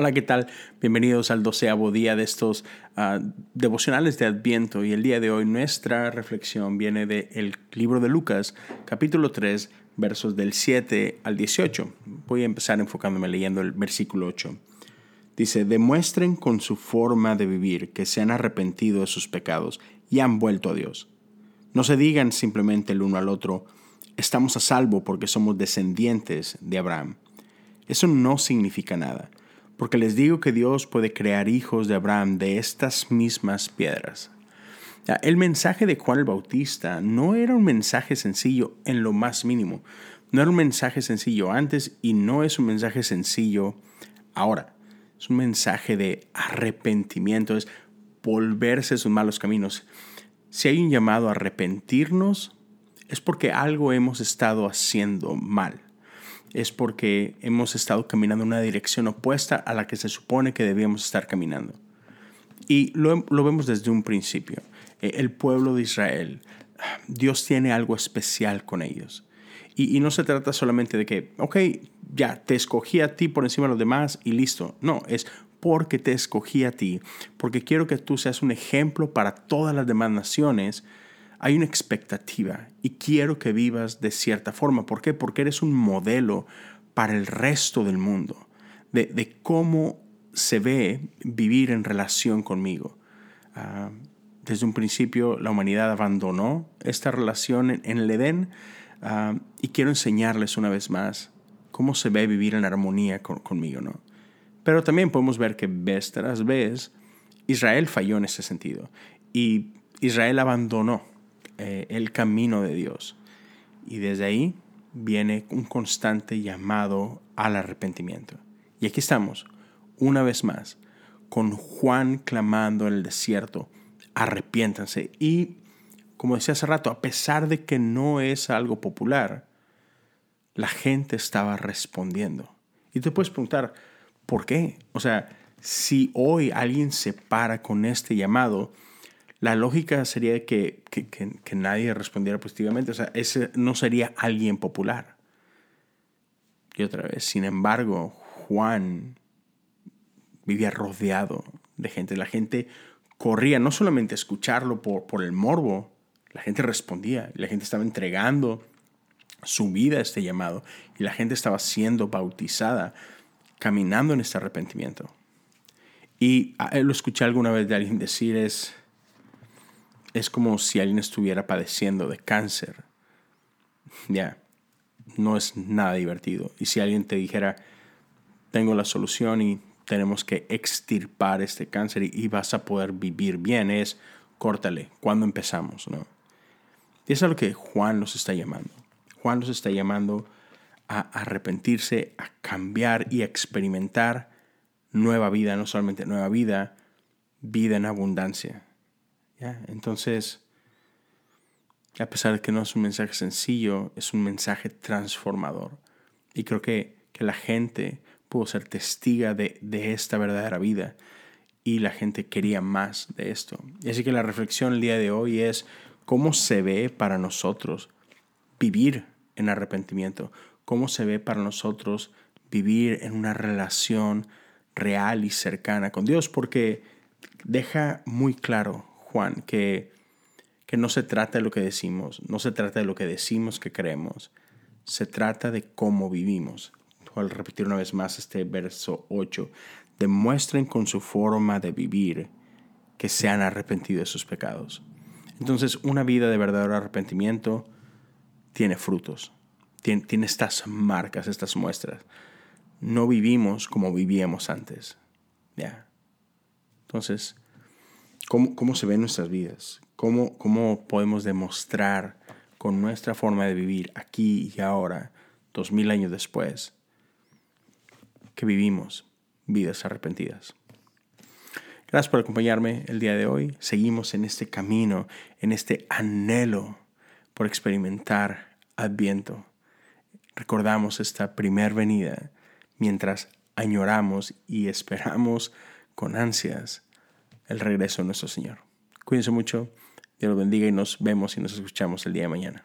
Hola, ¿qué tal? Bienvenidos al doceavo día de estos ah, devocionales de Adviento y el día de hoy nuestra reflexión viene del libro de Lucas, capítulo 3, versos del 7 al 18. Voy a empezar enfocándome leyendo el versículo 8. Dice, demuestren con su forma de vivir que se han arrepentido de sus pecados y han vuelto a Dios. No se digan simplemente el uno al otro, estamos a salvo porque somos descendientes de Abraham. Eso no significa nada porque les digo que Dios puede crear hijos de Abraham de estas mismas piedras. El mensaje de Juan el Bautista no era un mensaje sencillo en lo más mínimo. No era un mensaje sencillo antes y no es un mensaje sencillo ahora. Es un mensaje de arrepentimiento, es volverse a sus malos caminos. Si hay un llamado a arrepentirnos, es porque algo hemos estado haciendo mal es porque hemos estado caminando en una dirección opuesta a la que se supone que debíamos estar caminando. Y lo, vemos desde un principio. Eh, el pueblo de Israel, Dios tiene algo especial con ellos. Y, y, no se trata solamente de que, ok, ya te escogí a ti por encima de los demás y listo. No, es porque te escogí a ti, porque quiero que tú seas un ejemplo para todas las demás naciones hay una expectativa y quiero que vivas de cierta forma. ¿Por qué? Porque eres un modelo para el resto del mundo, de, cómo se ve vivir en relación conmigo. Ah, desde un principio la humanidad abandonó esta relación en, el Edén ah, y quiero enseñarles una vez más cómo se ve vivir en armonía conmigo. ¿no? Pero también podemos ver que vez tras vez Israel falló en ese sentido y Israel abandonó eh, el camino de Dios. Y desde ahí viene un constante llamado al arrepentimiento. Y aquí estamos, una vez más, con Juan clamando en el desierto, arrepiéntanse. Y, como decía hace rato, a pesar de que no es algo popular, la gente estaba respondiendo. Y te puedes preguntar, ¿por qué? O sea, si hoy alguien se para con este llamado, la lógica sería que, que, nadie respondiera positivamente. O sea, ese no sería alguien popular. Y otra vez, sin embargo, Juan vivía rodeado de gente. La gente corría no solamente a escucharlo por, por el morbo, la gente respondía, la gente estaba entregando su vida a este llamado y la gente estaba siendo bautizada, caminando en este arrepentimiento. Y ah, lo escuché alguna vez de alguien decir es, es como si alguien estuviera padeciendo de cáncer. Ya, no es nada divertido. Y si alguien te dijera, tengo la solución y tenemos que extirpar este cáncer y, vas a poder vivir bien, es córtale, ¿cuándo empezamos? ¿no? Y eso es lo que Juan nos está llamando. Juan nos está llamando a arrepentirse, a cambiar y a experimentar nueva vida, no solamente nueva vida, vida en abundancia. Entonces, a pesar de que no es un mensaje sencillo, es un mensaje transformador. Y creo que, que la gente pudo ser testiga de, de, esta verdadera vida y la gente quería más de esto. Así que la reflexión el día de hoy es cómo se ve para nosotros vivir en arrepentimiento, cómo se ve para nosotros vivir en una relación real y cercana con Dios, porque deja muy claro Juan que, que no se trata de lo que decimos, no se trata de lo que decimos que creemos, se trata de cómo vivimos. Voy a repetir una vez más este verso 8. Demuestren con su forma de vivir que se han arrepentido de sus pecados. Entonces, una vida de verdadero arrepentimiento tiene frutos, tiene, tiene estas marcas, estas muestras. No vivimos como vivíamos antes. ¿Ya? Entonces, cómo, se ven nuestras vidas, cómo, cómo podemos demostrar con nuestra forma de vivir aquí y ahora, dos mil años después, que vivimos vidas arrepentidas. Gracias por acompañarme el día de hoy. Seguimos en este camino, en este anhelo por experimentar Adviento. Recordamos esta primer venida mientras añoramos y esperamos con ansias el regreso de nuestro Señor. Cuídense mucho, Dios los bendiga y nos vemos y nos escuchamos el día de mañana.